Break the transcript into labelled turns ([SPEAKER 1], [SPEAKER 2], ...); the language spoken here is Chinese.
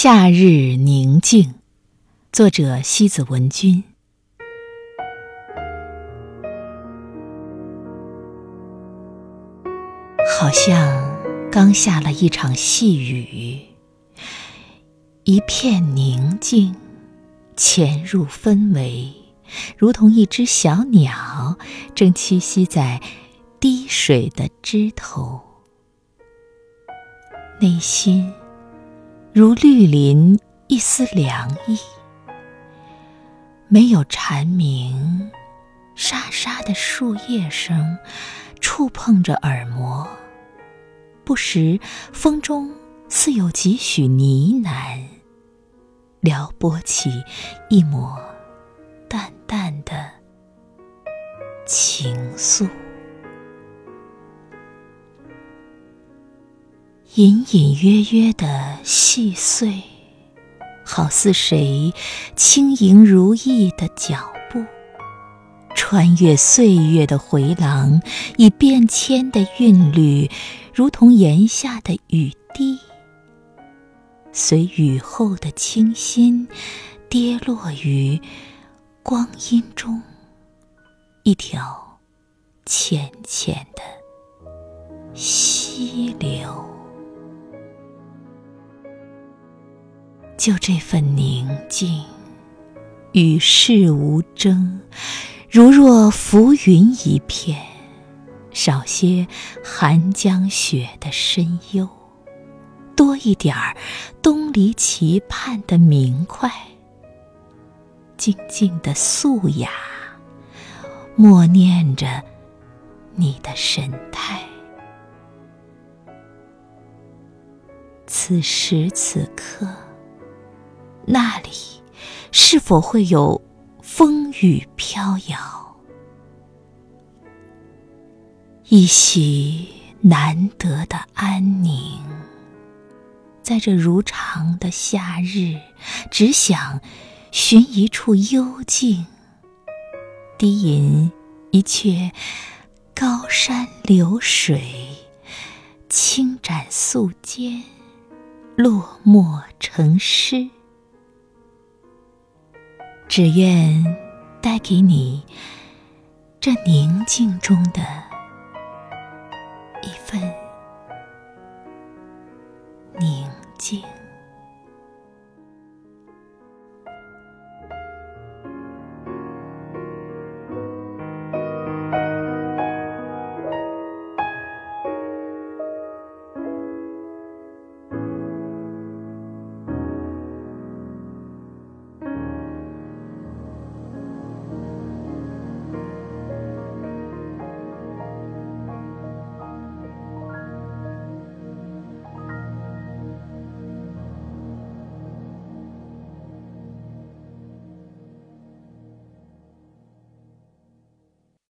[SPEAKER 1] 夏日宁静，作者西子文君。好像刚下了一场细雨，一片宁静，潜入氛围，如同一只小鸟正栖息在滴水的枝头，内心。如绿林一丝凉意，没有蝉鸣，沙沙的树叶声触碰着耳膜，不时风中似有几许呢喃，撩拨起一抹淡淡的情愫。隐隐约约的细碎，好似谁轻盈如意的脚步，穿越岁月的回廊，以变迁的韵律，如同檐下的雨滴，随雨后的清新，跌落于光阴中一条浅浅的溪流。就这份宁静，与世无争，如若浮云一片，少些寒江雪的深幽，多一点儿东篱期盼的明快。静静的素雅，默念着你的神态。此时此刻。那里是否会有风雨飘摇？一袭难得的安宁，在这如常的夏日，只想寻一处幽静，低吟一阙高山流水，轻展素笺，落墨成诗。只愿带给你这宁静中的一份宁静。